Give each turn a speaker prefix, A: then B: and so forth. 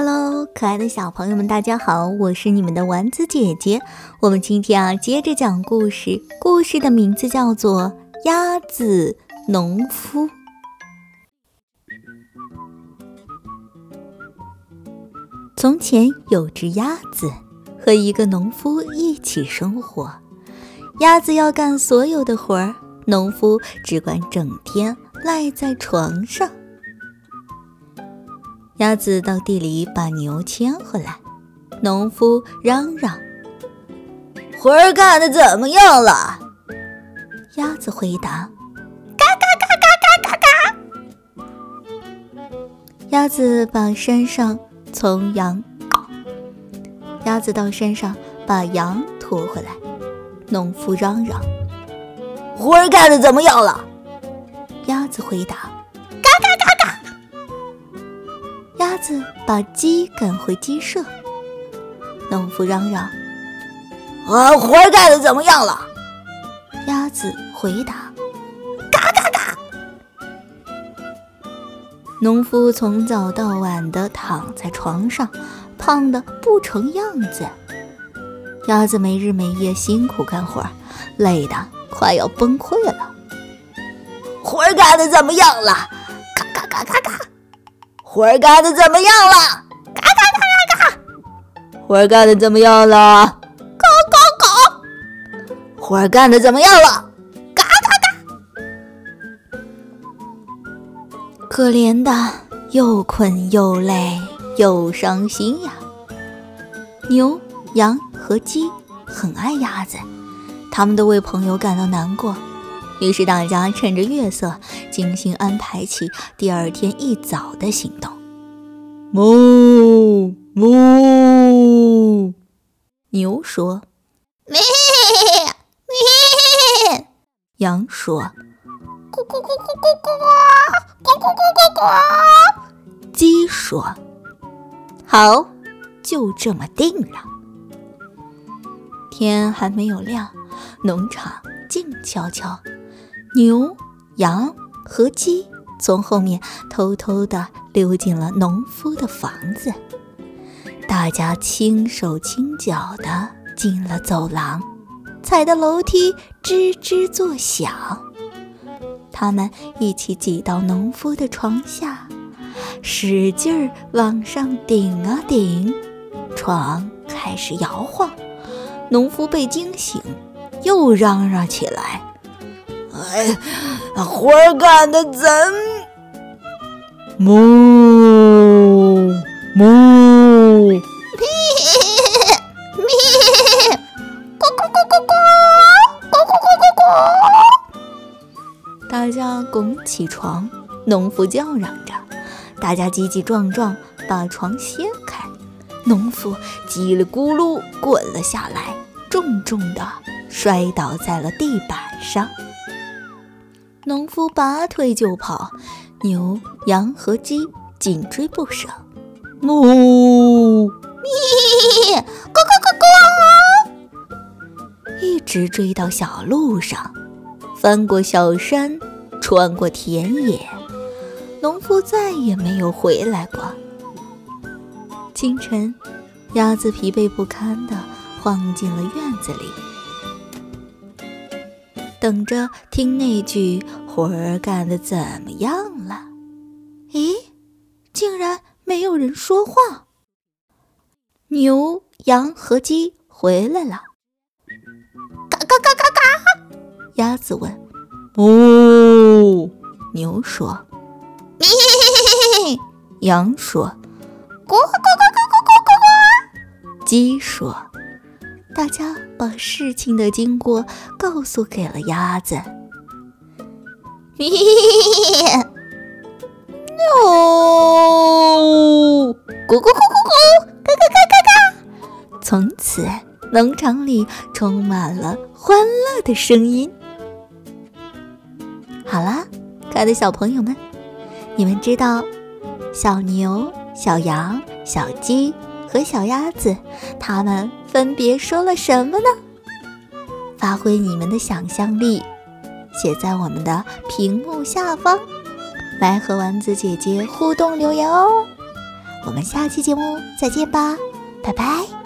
A: Hello，可爱的小朋友们，大家好，我是你们的丸子姐姐。我们今天啊，接着讲故事，故事的名字叫做《鸭子农夫》。从前有只鸭子和一个农夫一起生活，鸭子要干所有的活儿，农夫只管整天赖在床上。鸭子到地里把牛牵回来，农夫嚷嚷：“
B: 活儿干的怎么样了？”
A: 鸭子回答：“
C: 嘎嘎嘎嘎嘎嘎
A: 嘎。”鸭子把山上从羊，鸭子到山上把羊拖回来，农夫嚷嚷：“
B: 活儿干的怎么样了？”
A: 鸭子回答。子把鸡赶回鸡舍，农夫嚷嚷：“
B: 啊，活干的怎么样了？”
A: 鸭子回答：“
C: 嘎嘎嘎。”
A: 农夫从早到晚的躺在床上，胖的不成样子。鸭子没日没夜辛苦干活，累得快要崩溃了。
B: 活干的怎么样了？嘎嘎嘎嘎嘎。活儿干的怎么样了？
C: 嘎嘎嘎嘎嘎！
B: 活儿干的怎么样了？
C: 嘎嘎嘎！
B: 活儿干的怎么样了？
C: 嘎嘎
A: 嘎！可怜的，又困又累又伤心呀。牛、羊和鸡很爱鸭子，他们都为朋友感到难过。于是大家趁着月色，精心安排起第二天一早的行动。
B: 哞哞，
A: 牛说：“
C: 咩咩。”
A: 羊说：“
C: 咕咕咕咕咕咕咕咕咕咕咕咕。”
A: 鸡说：“好，就这么定了。”天还没有亮，农场静悄悄。牛、羊和鸡从后面偷偷地溜进了农夫的房子，大家轻手轻脚地进了走廊，踩的楼梯吱吱作响。他们一起挤到农夫的床下，使劲儿往上顶啊顶，床开始摇晃。农夫被惊醒，又嚷嚷起来。
B: 哎，活儿干的真
A: 木木
C: 咩咩，咕咕咕咕咕，咕咕咕咕
A: 咕。大家拱起床，农夫叫嚷着，大家挤挤撞撞把床掀开，农夫叽里咕噜滚了下来，重重的摔倒在了地板上。农夫拔腿就跑，牛、羊和鸡紧追不舍。
B: 哞
C: 咪，咕咕咕
A: 咕，一直追到小路上，翻过小山，穿过田野，农夫再也没有回来过。清晨，鸭子疲惫不堪地晃进了院子里。等着听那句活儿干的怎么样了？咦，竟然没有人说话。牛、羊和鸡回来了。
C: 嘎嘎嘎嘎嘎！
A: 鸭子问。哦，牛说。
C: 嘿！
A: 羊说。
C: 咕咕咕咕咕咕咕
A: 咕！鸡说。大家把事情的经过告诉给了鸭子。
C: 咩！
A: 哦！咕咕咕咕咕！嘎嘎嘎嘎嘎！从此，农场里充满了欢乐的声音。好啦，可爱的小朋友们，你们知道小牛、小羊、小鸡和小鸭子，他们？分别说了什么呢？发挥你们的想象力，写在我们的屏幕下方，来和丸子姐姐互动留言哦。我们下期节目再见吧，拜拜。